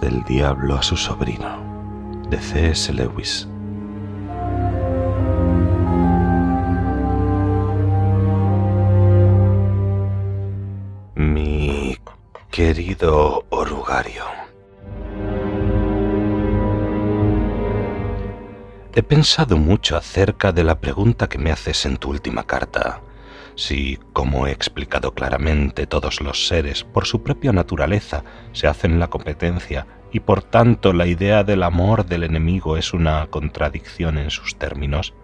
Del Diablo a su sobrino, de C.S. Lewis. Mi querido orugario. He pensado mucho acerca de la pregunta que me haces en tu última carta si, como he explicado claramente, todos los seres, por su propia naturaleza, se hacen la competencia y por tanto la idea del amor del enemigo es una contradicción en sus términos,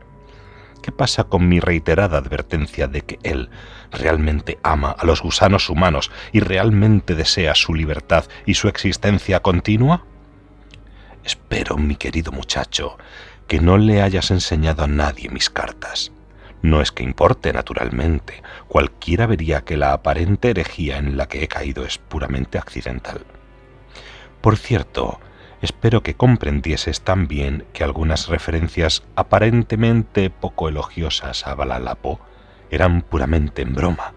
¿qué pasa con mi reiterada advertencia de que él realmente ama a los gusanos humanos y realmente desea su libertad y su existencia continua? Espero, mi querido muchacho, que no le hayas enseñado a nadie mis cartas no es que importe, naturalmente. Cualquiera vería que la aparente herejía en la que he caído es puramente accidental. Por cierto, espero que comprendieses también que algunas referencias aparentemente poco elogiosas a Balalapo eran puramente en broma.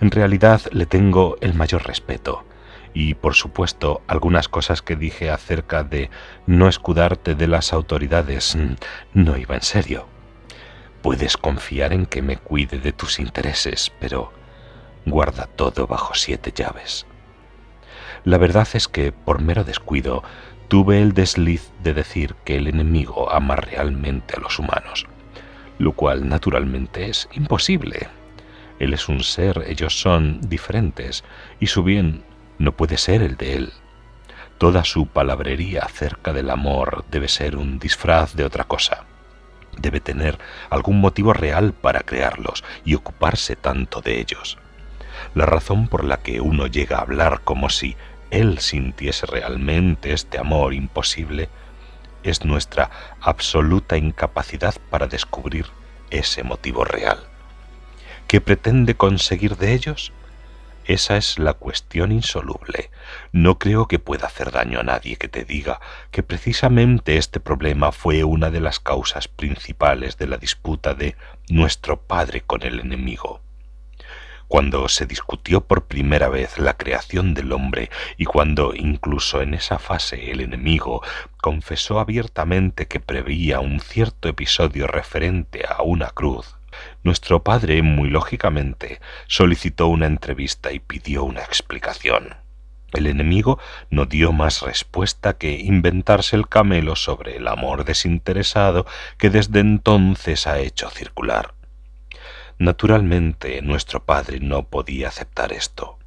En realidad le tengo el mayor respeto, y por supuesto algunas cosas que dije acerca de no escudarte de las autoridades mm, no iba en serio. Puedes confiar en que me cuide de tus intereses, pero guarda todo bajo siete llaves. La verdad es que, por mero descuido, tuve el desliz de decir que el enemigo ama realmente a los humanos, lo cual naturalmente es imposible. Él es un ser, ellos son diferentes, y su bien no puede ser el de él. Toda su palabrería acerca del amor debe ser un disfraz de otra cosa debe tener algún motivo real para crearlos y ocuparse tanto de ellos. La razón por la que uno llega a hablar como si él sintiese realmente este amor imposible es nuestra absoluta incapacidad para descubrir ese motivo real. ¿Qué pretende conseguir de ellos? Esa es la cuestión insoluble. No creo que pueda hacer daño a nadie que te diga que precisamente este problema fue una de las causas principales de la disputa de nuestro Padre con el enemigo. Cuando se discutió por primera vez la creación del hombre y cuando incluso en esa fase el enemigo confesó abiertamente que preveía un cierto episodio referente a una cruz, nuestro padre, muy lógicamente, solicitó una entrevista y pidió una explicación. El enemigo no dio más respuesta que inventarse el camelo sobre el amor desinteresado que desde entonces ha hecho circular. Naturalmente, nuestro padre no podía aceptar esto.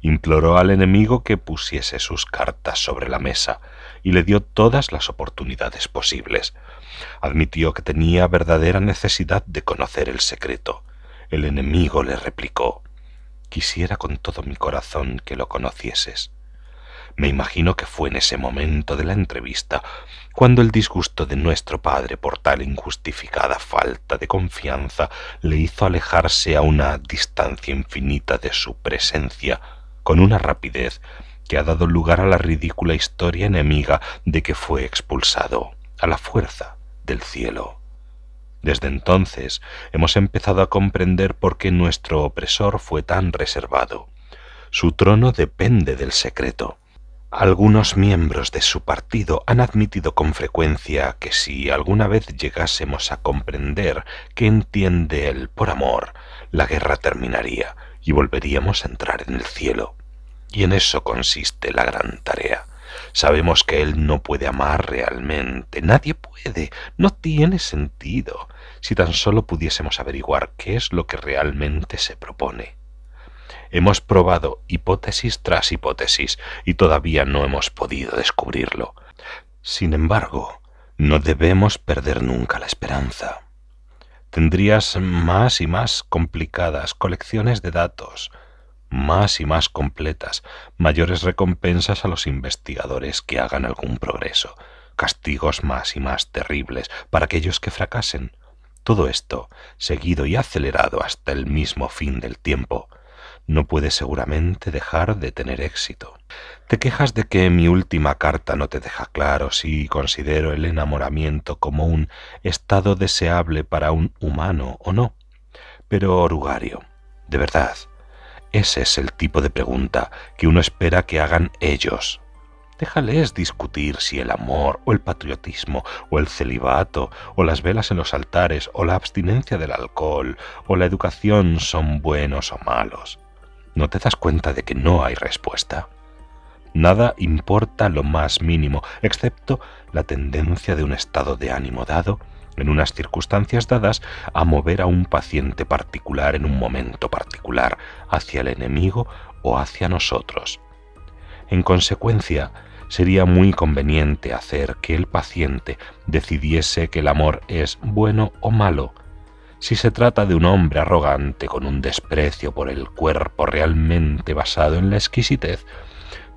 Imploró al enemigo que pusiese sus cartas sobre la mesa y le dio todas las oportunidades posibles, admitió que tenía verdadera necesidad de conocer el secreto. El enemigo le replicó Quisiera con todo mi corazón que lo conocieses. Me imagino que fue en ese momento de la entrevista cuando el disgusto de nuestro padre por tal injustificada falta de confianza le hizo alejarse a una distancia infinita de su presencia con una rapidez que ha dado lugar a la ridícula historia enemiga de que fue expulsado a la fuerza del cielo. Desde entonces hemos empezado a comprender por qué nuestro opresor fue tan reservado. Su trono depende del secreto. Algunos miembros de su partido han admitido con frecuencia que si alguna vez llegásemos a comprender qué entiende él por amor, la guerra terminaría y volveríamos a entrar en el cielo. Y en eso consiste la gran tarea. Sabemos que Él no puede amar realmente, nadie puede, no tiene sentido, si tan solo pudiésemos averiguar qué es lo que realmente se propone. Hemos probado hipótesis tras hipótesis y todavía no hemos podido descubrirlo. Sin embargo, no debemos perder nunca la esperanza. Tendrías más y más complicadas colecciones de datos, más y más completas, mayores recompensas a los investigadores que hagan algún progreso, castigos más y más terribles para aquellos que fracasen. Todo esto, seguido y acelerado hasta el mismo fin del tiempo, no puede seguramente dejar de tener éxito. Te quejas de que mi última carta no te deja claro si considero el enamoramiento como un estado deseable para un humano o no. Pero, Orugario, de verdad, ese es el tipo de pregunta que uno espera que hagan ellos. Déjales discutir si el amor o el patriotismo o el celibato o las velas en los altares o la abstinencia del alcohol o la educación son buenos o malos. ¿No te das cuenta de que no hay respuesta? Nada importa lo más mínimo, excepto la tendencia de un estado de ánimo dado, en unas circunstancias dadas, a mover a un paciente particular en un momento particular hacia el enemigo o hacia nosotros. En consecuencia, sería muy conveniente hacer que el paciente decidiese que el amor es bueno o malo. Si se trata de un hombre arrogante con un desprecio por el cuerpo realmente basado en la exquisitez,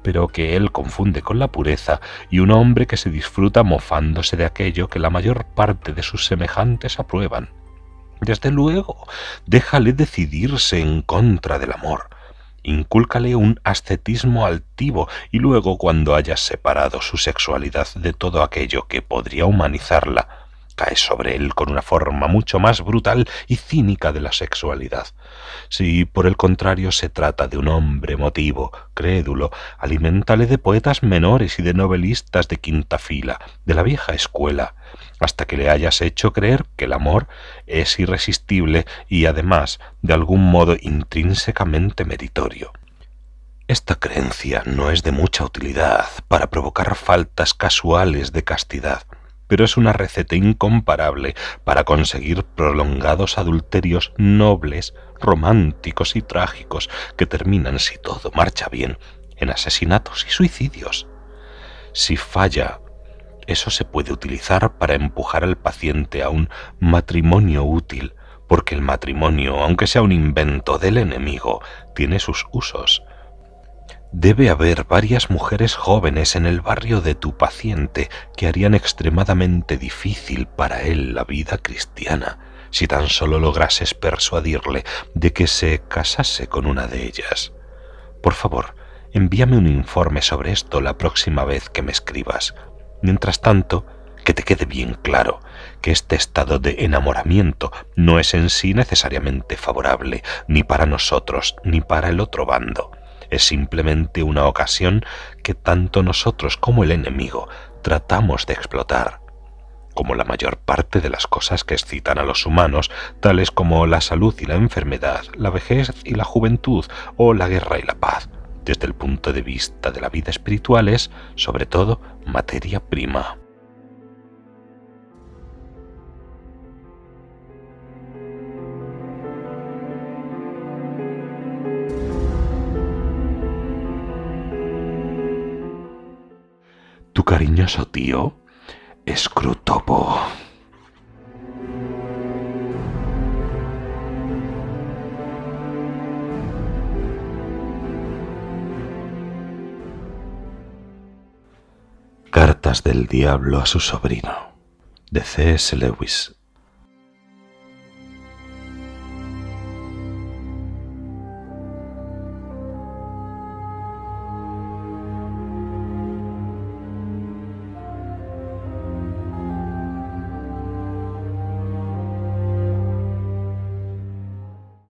pero que él confunde con la pureza, y un hombre que se disfruta mofándose de aquello que la mayor parte de sus semejantes aprueban. Desde luego, déjale decidirse en contra del amor, Incúlcale un ascetismo altivo y luego cuando hayas separado su sexualidad de todo aquello que podría humanizarla, cae sobre él con una forma mucho más brutal y cínica de la sexualidad. Si por el contrario se trata de un hombre emotivo, crédulo, aliméntale de poetas menores y de novelistas de quinta fila, de la vieja escuela, hasta que le hayas hecho creer que el amor es irresistible y además de algún modo intrínsecamente meritorio. Esta creencia no es de mucha utilidad para provocar faltas casuales de castidad, pero es una receta incomparable para conseguir prolongados adulterios nobles, románticos y trágicos que terminan, si todo marcha bien, en asesinatos y suicidios. Si falla eso se puede utilizar para empujar al paciente a un matrimonio útil, porque el matrimonio, aunque sea un invento del enemigo, tiene sus usos. Debe haber varias mujeres jóvenes en el barrio de tu paciente que harían extremadamente difícil para él la vida cristiana, si tan solo lograses persuadirle de que se casase con una de ellas. Por favor, envíame un informe sobre esto la próxima vez que me escribas. Mientras tanto, que te quede bien claro que este estado de enamoramiento no es en sí necesariamente favorable ni para nosotros ni para el otro bando. Es simplemente una ocasión que tanto nosotros como el enemigo tratamos de explotar. Como la mayor parte de las cosas que excitan a los humanos, tales como la salud y la enfermedad, la vejez y la juventud o la guerra y la paz desde el punto de vista de la vida espiritual es, sobre todo, materia prima. Cariñoso tío, Scrutopo. Cartas del Diablo a su sobrino, de C.S. Lewis,